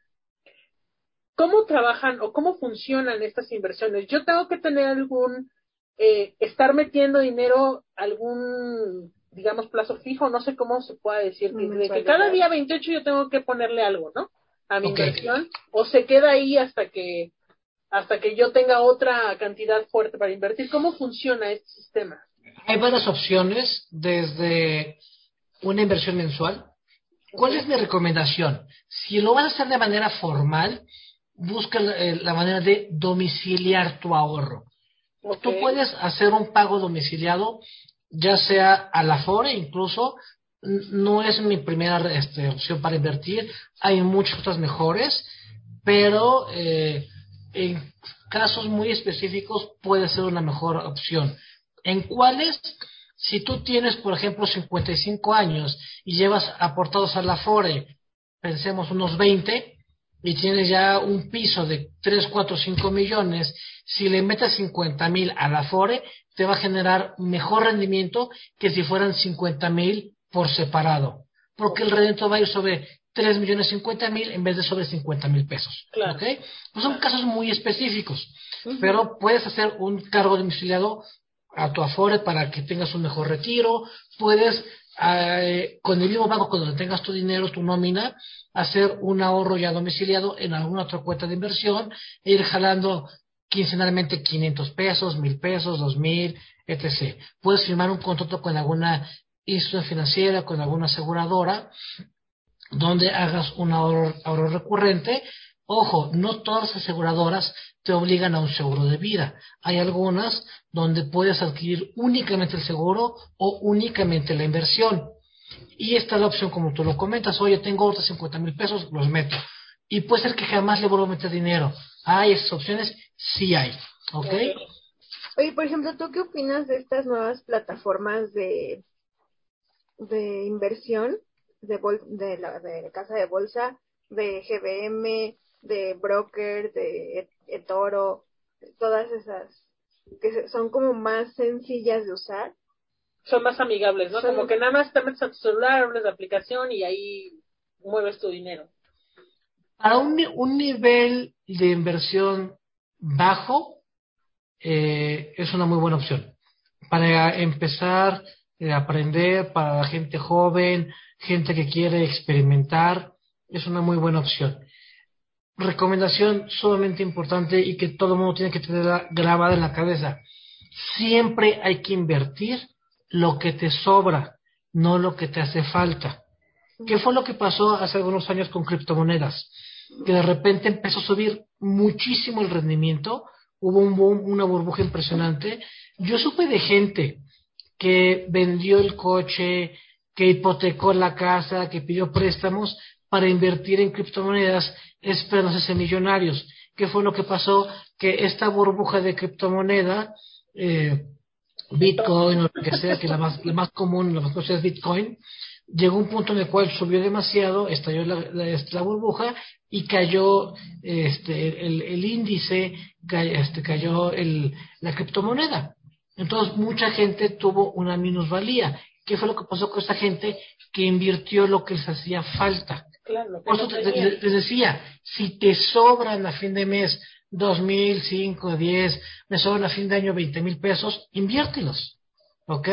¿Cómo trabajan o cómo funcionan estas inversiones? Yo tengo que tener algún, eh, estar metiendo dinero, algún, digamos, plazo fijo, no sé cómo se pueda decir, que, que cada día 28 yo tengo que ponerle algo, ¿no? A mi inversión o se queda ahí hasta que hasta que yo tenga otra cantidad fuerte para invertir. ¿Cómo funciona este sistema? Hay varias opciones desde una inversión mensual. ¿Cuál es mi recomendación? Si lo vas a hacer de manera formal, busca la, eh, manera de domiciliar tu ahorro. Tú puedes hacer un pago domiciliado, ya sea a la FORE incluso, no es mi primera este, opción para invertir. Hay muchas otras mejores, pero eh, en casos muy específicos puede ser una mejor opción. ¿En cuáles? Si tú tienes, por ejemplo, 55 años y llevas aportados a la FORE, pensemos unos 20, y tienes ya un piso de 3, 4, 5 millones, si le metes 50 mil a la FORE, te va a generar mejor rendimiento que si fueran 50 mil por separado, porque el rendimiento va a ir sobre 3 millones 50 mil en vez de sobre 50 mil pesos. Claro. Son casos muy específicos, pero puedes hacer un cargo domiciliado a tu Afore para que tengas un mejor retiro, puedes eh, con el mismo banco cuando tengas tu dinero, tu nómina, hacer un ahorro ya domiciliado en alguna otra cuenta de inversión e ir jalando quincenalmente 500 pesos, 1000 pesos, 2000, etc. Puedes firmar un contrato con alguna institución financiera, con alguna aseguradora, donde hagas un ahorro, recurrente. Ojo, no todas las aseguradoras te obligan a un seguro de vida. Hay algunas donde puedes adquirir únicamente el seguro o únicamente la inversión. Y esta es la opción como tú lo comentas. Oye, tengo otros 50 mil pesos, los meto. Y puede ser que jamás le vuelva a meter dinero. ¿Hay esas opciones? Sí hay. ¿Ok? Oye, por ejemplo, ¿tú qué opinas de estas nuevas plataformas de, de inversión de, de, la, de casa de bolsa, de GBM, de broker, de eToro, todas esas que son como más sencillas de usar? Son más amigables, ¿no? Como que nada más te metes a tu celular, abres la aplicación y ahí mueves tu dinero. Para un, un nivel de inversión bajo, eh, es una muy buena opción. Para empezar eh, aprender, para la gente joven, gente que quiere experimentar, es una muy buena opción. Recomendación sumamente importante y que todo el mundo tiene que tener grabada en la cabeza. Siempre hay que invertir lo que te sobra, no lo que te hace falta. ¿Qué fue lo que pasó hace algunos años con criptomonedas? Que de repente empezó a subir muchísimo el rendimiento, hubo un boom, una burbuja impresionante. Yo supe de gente que vendió el coche, que hipotecó la casa, que pidió préstamos para invertir en criptomonedas esperando ser millonarios. ¿Qué fue lo que pasó? Que esta burbuja de criptomoneda, eh, Bitcoin o lo que sea, que la más, la más común, la más conocida es Bitcoin, llegó un punto en el cual subió demasiado, estalló la, burbuja y cayó este, el, el índice, este, cayó el, la criptomoneda. Entonces mucha gente tuvo una minusvalía. ¿Qué fue lo que pasó con esta gente que invirtió lo que les hacía falta? Claro, Por eso te, decía, si te sobran a fin de mes dos mil, cinco, diez, me sobran a fin de año veinte mil pesos, inviértelos. ¿Ok?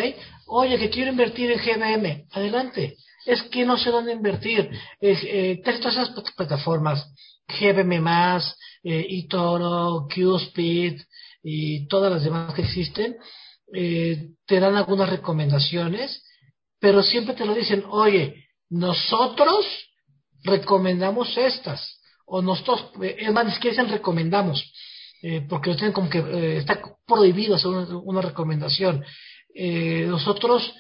Oye, que quiero invertir en GBM, adelante. Es que no sé dónde invertir. Eh, todas esas plataformas, GBM, eh, eToro, QSpeed y todas las demás que existen, eh, te dan algunas recomendaciones, pero siempre te lo dicen, oye, nosotros recomendamos estas, o nosotros, eh, es más, que dicen recomendamos, eh, porque tienen como que eh, está prohibido hacer una, recomendación. nosotros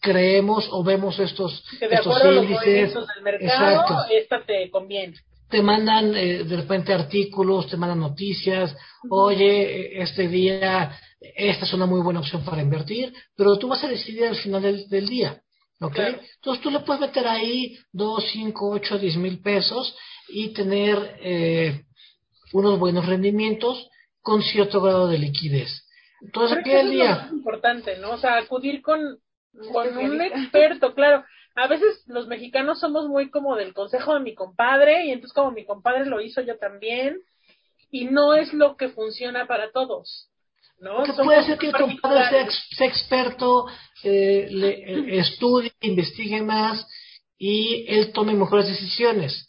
creemos o vemos estos, estos índices, del mercado, esta te conviene te mandan de repente artículos, te mandan noticias, oye, este día, esta es una muy buena opción para invertir, pero tú vas a decidir al final del día. ¿Ok? Entonces tú le puedes meter ahí 2, 5, 8, 10 mil pesos y tener eh, unos buenos rendimientos con cierto grado de liquidez. Entonces, ¿qué día? Es importante, ¿no? O sea, acudir con, con un experto, claro. A veces los mexicanos somos muy como del consejo de mi compadre y entonces como mi compadre lo hizo yo también y no es lo que funciona para todos. ¿no? puede ser que tu padre sea, experto, eh, le, eh, estudie, investigue más y él tome mejores decisiones.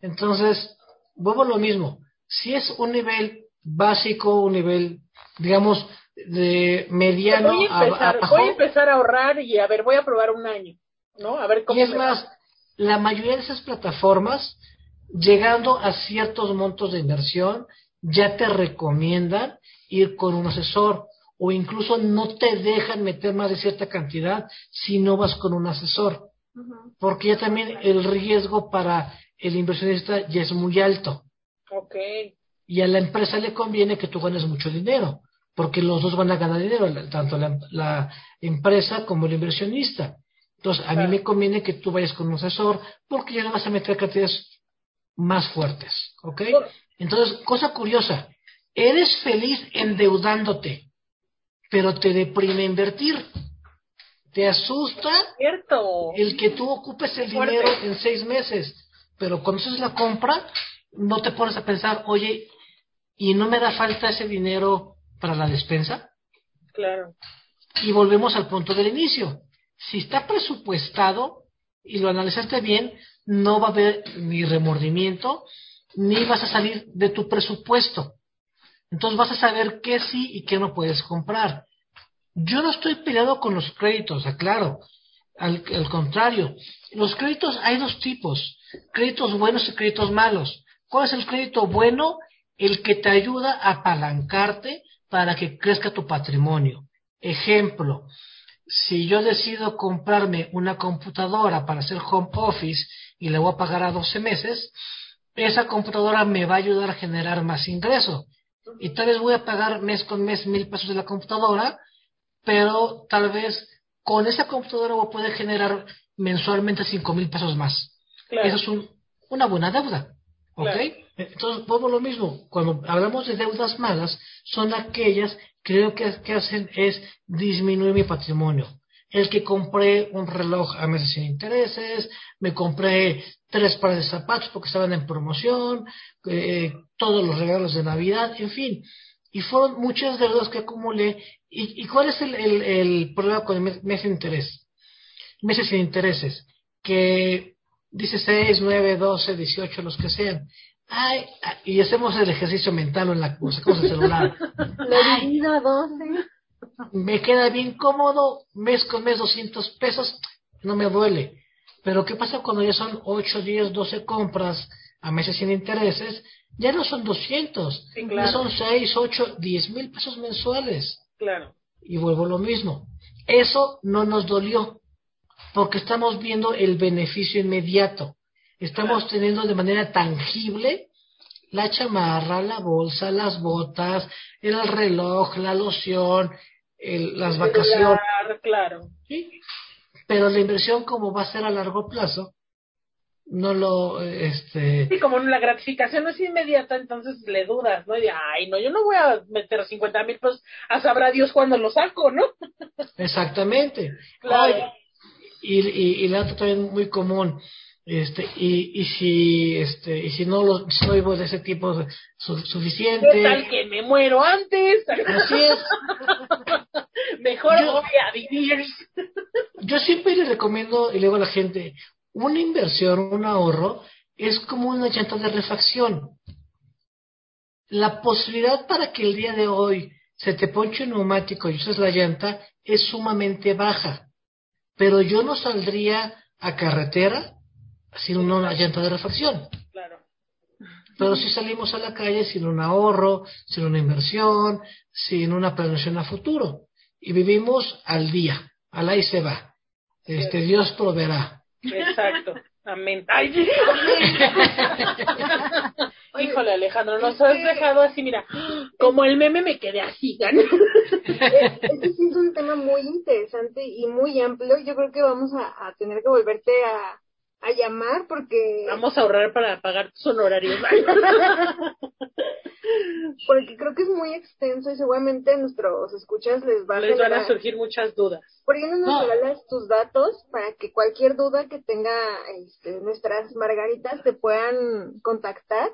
Entonces, vuelvo a lo mismo. Si es un nivel básico, un nivel, digamos, de mediano voy a empezar, a, voy a empezar a ahorrar y a ver, voy a probar un año, ¿no? A ver cómo. Y es más, la mayoría de esas plataformas, llegando a ciertos montos de inversión, ya te recomiendan ir con un asesor o incluso no te dejan meter más de cierta cantidad si no vas con un asesor. Porque ya también el riesgo para el inversionista ya es muy alto. Okay. Y a la empresa le conviene que tú ganes mucho dinero, porque los dos van a ganar dinero, tanto la, empresa como el inversionista. Entonces, a mí me conviene que tú vayas con un asesor, porque ya le vas a meter cantidades más fuertes. ¿Ok? Entonces, cosa curiosa, Eres feliz endeudándote, pero te deprime invertir. Te asusta el que tú ocupes el dinero en seis meses, pero cuando haces la compra, no te pones a pensar, oye, ¿y no me da falta ese dinero para la despensa? Claro. Y volvemos al punto del inicio. Si está presupuestado y lo analizaste bien, no va a haber ni remordimiento, ni vas a salir de tu presupuesto. Entonces vas a saber qué sí y qué no puedes comprar. Yo no estoy peleado con los créditos, aclaro. Al, al, contrario, los créditos hay dos tipos, créditos buenos y créditos malos. ¿Cuál es el crédito bueno? El que te ayuda a apalancarte para que crezca tu patrimonio. Ejemplo, si yo decido comprarme una computadora para hacer home office y le voy a pagar a 12 meses, esa computadora me va a ayudar a generar más ingreso. Y tal vez voy a pagar mes con mes mil pesos de la computadora, pero tal vez con esa computadora voy a poder generar mensualmente cinco mil pesos más. Claro. Eso es un, una buena deuda. ¿Ok? Claro. Entonces, vuelvo lo mismo. Cuando hablamos de deudas malas, son aquellas lo que, que hacen es disminuir mi patrimonio. El que compré un reloj a meses sin intereses, me compré tres pares de zapatos porque estaban en promoción, eh, todos los regalos de Navidad, en fin. Y fueron muchas deudas que acumulé. ¿Y, y cuál es el, el, el, problema con el mes, mes interés? Meses sin intereses, que dice 6, 9, 12, 18, los que sean. Ay, y hacemos el ejercicio mental en la sacamos el celular. La vida 12. Me queda bien cómodo, mes con mes 200 pesos, no me duele. Pero ¿qué pasa cuando ya son 8, 10, 12 compras a meses sin intereses? Ya no son 200, Sí, claro. ya son 6, 8, 10 mil pesos mensuales. Claro. Y vuelvo a lo mismo. Eso no nos dolió, porque estamos viendo el beneficio inmediato. Estamos teniendo de manera tangible la chamarra, la bolsa, las botas, el reloj, la loción, el- las vacaciones. Celular, Claro. ¿sí? Pero la inversión, como va a ser a largo plazo, no lo, este, Sí, como la gratificación no es inmediata, entonces le dudas, ¿no? Y de, ay, no, yo no voy a meter 50 mil pesos, a sabrá Dios cuándo lo saco, ¿no? exactamente. Claro. Ay, y, y, y la otra también muy común, este, y, y si, este, y si no lo, vivo de ese tipo su- ¿Qué tal suficiente, que me muero antes? así es. <laughs> Mejor Yo- voy a vivir. <laughs> Yo siempre le recomiendo y le digo a la gente, una inversión, un ahorro, es como una llanta de refacción. La posibilidad para que el día de hoy se te ponche un neumático y uses la llanta es sumamente baja. Pero yo no saldría a carretera sin una llanta de refacción. Claro. Pero si salimos a la calle sin un ahorro, sin una inversión, sin una planeación a futuro. Y vivimos al día, al ahí se va. Este, Dios proveerá. Exacto. Amén. Ay, sí. Híjole, Alejandro, nos has dejado así, mira, como el meme me quedé así, ¿no? <laughs> <laughs> Este sí es un tema muy interesante y muy amplio. Yo creo que vamos a, a tener que volverte a, a llamar porque Vamos a ahorrar para pagar tus honorarios. <laughs> porque creo que es muy extenso y seguramente a nuestros escuchas les va a Les van a surgir muchas dudas. ¿Por qué no nos No. regalas tus datos para que cualquier duda que tenga este, nuestras margaritas te puedan contactar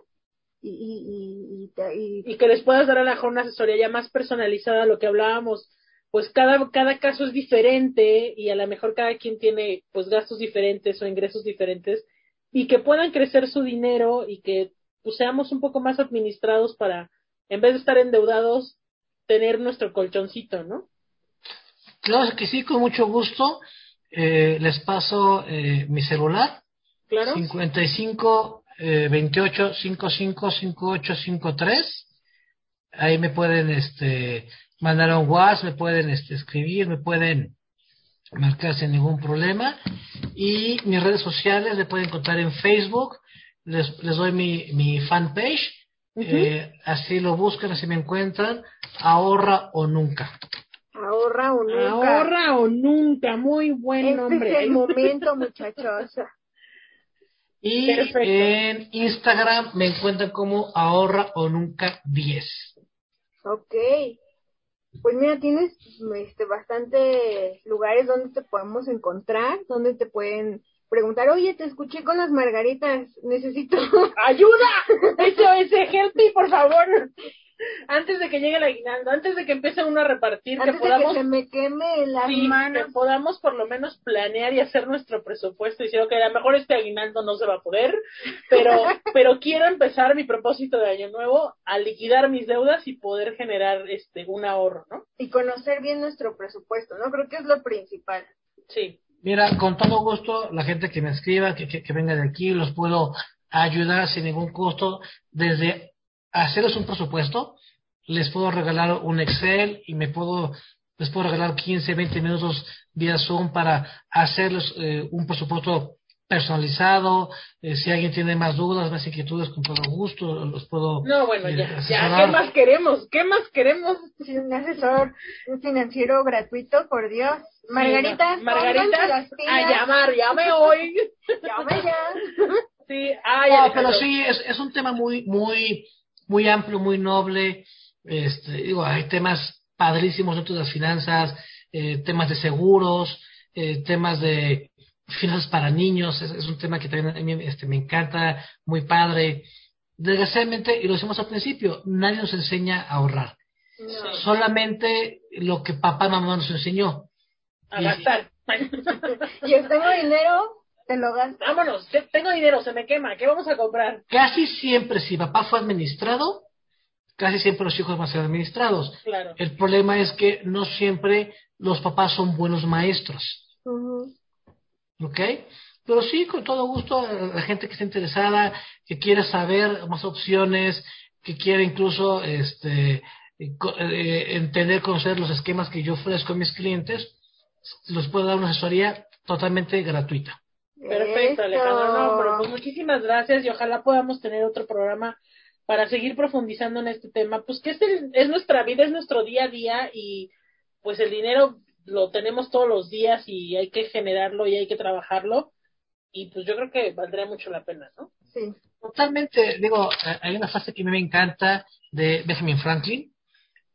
y, y, y, y te- y- que les puedas dar a lo mejor una asesoría ya más personalizada a lo que hablábamos. Pues cada, cada caso es diferente y a lo mejor cada quien tiene pues gastos diferentes o ingresos diferentes y que puedan crecer su dinero y que pues seamos un poco más administrados para, en vez de estar endeudados, tener nuestro colchoncito, ¿no? Claro que sí, con mucho gusto. Eh, les paso eh, mi celular, Claro. 55 eh, 28 55 58 53. Ahí me pueden este, mandar un WhatsApp, me pueden este, escribir, me pueden marcar sin ningún problema. Y mis redes sociales me pueden encontrar en Facebook. Les, les doy mi, mi fanpage. Eh, así lo buscan, así me encuentran. Ahorra o nunca. ahorra o nunca. Ahorra o nunca, muy buen Este nombre. es el momento, muchachos. Y Perfecto. en Instagram me encuentran como ahorra o nunca 10. Ok. Pues mira, tienes este, bastantes lugares donde te podemos encontrar, donde te pueden preguntar, oye, te escuché con las margaritas, necesito... ¡Ayuda! <laughs> SOS, help me, por favor. Antes de que llegue el aguinaldo, antes de que empiece uno a repartir, Antes que podamos, de que se me queme las sí, manos. que podamos por lo menos planear y hacer nuestro presupuesto y decir, ok, a lo mejor este aguinaldo no se va a poder, pero, <laughs> pero quiero empezar mi propósito de año nuevo a liquidar mis deudas y poder generar este un ahorro, ¿no? Y conocer bien nuestro presupuesto, ¿no? Creo que es lo principal. Sí. Mira, con todo gusto, la gente que me escriba, que, que, que venga de aquí, los puedo ayudar sin ningún costo, desde hacerles un presupuesto, les puedo regalar un Excel y me puedo, les puedo regalar 15, 20 minutos vía Zoom para hacerles eh, un presupuesto personalizado. Eh, si alguien tiene más dudas, más inquietudes, con todo gusto los puedo. No, bueno, eh, ya, ya, asesorar. ¿qué más queremos? ¿Qué más queremos? Un asesor financiero gratuito, por Dios. Margarita, Sí. Margarita, las a llamar, llame hoy. Llame ya. <laughs> Sí, ay, No, pero sí, es, es un tema muy, muy, muy amplio, muy noble. Este, digo, hay temas padrísimos dentro de las finanzas, eh, temas de seguros, eh, temas de finanzas para niños, es, es un tema que también a mí este, me encanta, muy padre. Desgraciadamente, y lo decimos al principio, nadie nos enseña a ahorrar. No. Solamente lo que papá y mamá nos enseñó. a gastar. <laughs> Yo tengo dinero, te lo gasto. Vámonos, te- tengo dinero, se me quema, ¿qué vamos a comprar? Casi siempre, si papá fue administrado, casi siempre los hijos van a ser administrados. Claro. El problema es que no siempre los papás son buenos maestros, Ujú. ¿ok? Pero sí, con todo gusto, a la gente que esté interesada, que quiera saber más opciones, que quiera incluso este, co- eh, entender, conocer los esquemas que yo ofrezco a mis clientes, los puedo dar una asesoría totalmente gratuita. Perfecto, Eso. Alejandro. No, pero pues muchísimas gracias y ojalá podamos tener otro programa para seguir profundizando en este tema. Pues que este es nuestra vida, es nuestro día a día y pues el dinero lo tenemos todos los días y hay que generarlo y hay que trabajarlo y pues yo creo que valdría mucho la pena, ¿no? Sí. Totalmente, digo, eh, hay una frase que a mí me encanta de Benjamin Franklin.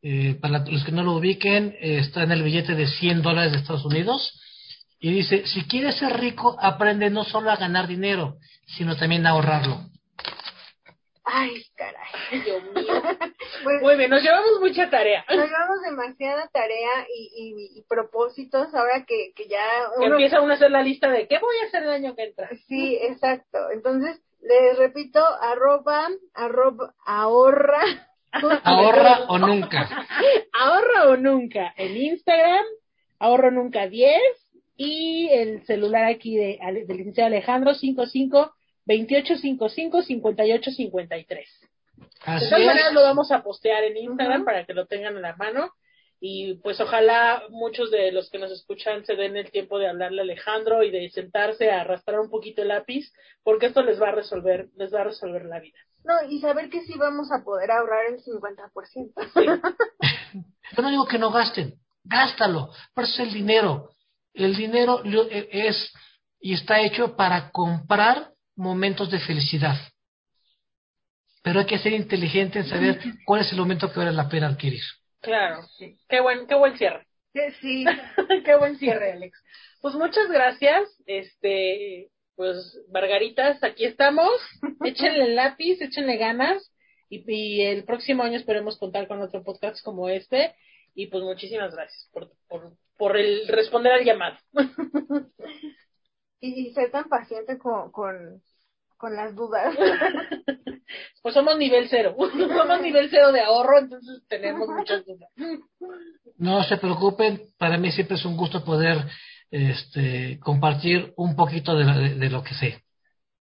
Eh, para los que no lo ubiquen, eh, está en el billete de 100 dólares de Estados Unidos. Y dice, si quieres ser rico, aprende no solo a ganar dinero, sino también a ahorrarlo. Ay, caray. Ay, Dios mío. <laughs> Pues Muy bien, nos llevamos mucha tarea. nos llevamos demasiada tarea y, y, y propósitos ahora que, que ya uno... empieza uno a hacer la lista de qué voy a hacer el año que entra. Sí, exacto. Entonces, les repito, arroba, arroba, ahorra. Ahorra o nunca. <laughs> Ahorra o nunca en Instagram, ahorro nunca 10 y el celular aquí de, del licenciado Alejandro 55 2855 5853. De Así todas maneras lo vamos a postear en Instagram para que lo tengan en la mano y pues ojalá muchos de los que nos escuchan se den el tiempo de hablarle a Alejandro y de sentarse a arrastrar un poquito el lápiz porque esto les va a resolver les va a resolver la vida. No, y saber que sí vamos a poder ahorrar el 50%. <laughs> Yo no digo que no gasten, gástalo, por eso es el dinero. El dinero lo- e- es y está hecho para comprar momentos de felicidad. Pero hay que ser inteligente en saber cuál es el momento que vale la pena adquirir. Claro, qué buen qué buen cierre. Sí. <laughs> Qué buen cierre, Alex. Pues muchas gracias. Este, pues, Margaritas, aquí estamos. <laughs> Échenle el lápiz, échenle ganas. Y, y el próximo año esperemos contar con otro podcast como este. Y pues muchísimas gracias por, por, por el responder al llamado. Y, <laughs> y ser tan paciente con, con, con las dudas. <laughs> Pues somos nivel cero. <laughs> somos nivel cero de ahorro, entonces tenemos muchas dudas. No se preocupen, para mí siempre es un gusto poder este, compartir un poquito de, la- de- de lo que sé.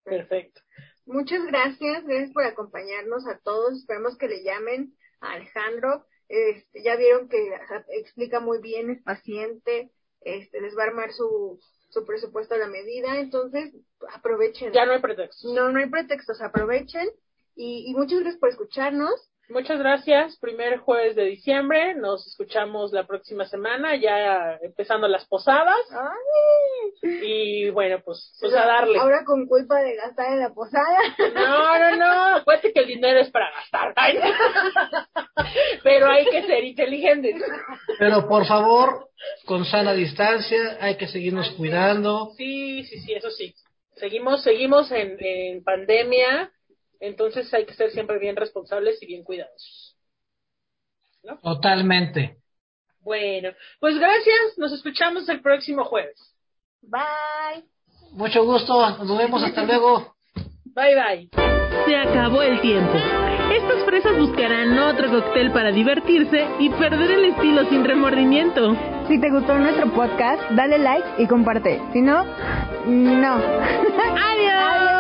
Perfecto. Muchas gracias, gracias por acompañarnos a todos. Esperemos que le llamen a Alejandro. Este, ya vieron que explica muy bien, es paciente, este, les va a armar su, su presupuesto a la medida, entonces aprovechen. Ya no hay pretexto. No, no hay pretextos, aprovechen. Y, y muchas gracias por escucharnos. Muchas gracias. Primer jueves de diciembre. Nos escuchamos la próxima semana, ya empezando las posadas. Ay, Y bueno, pues, pues a darle. Ahora con culpa de gastar en la posada. No, no, no. Acuérdate que el dinero es para gastar. Ay, <laughs> Pero hay que ser inteligentes. Pero por favor, con sana distancia, hay que seguirnos cuidando. Sí, sí, sí, eso sí. Seguimos, seguimos en, en pandemia. Entonces hay que ser siempre bien responsables y bien cuidadosos. ¿no? Totalmente. Bueno, pues gracias, nos escuchamos el próximo jueves. Bye. Mucho gusto, nos vemos, hasta luego. <laughs> Bye bye. Se acabó el tiempo. Estas fresas buscarán otro cóctel para divertirse y perder el estilo sin remordimiento. Si te gustó nuestro podcast, dale like y comparte. Si no, no. <laughs> ¡Adiós!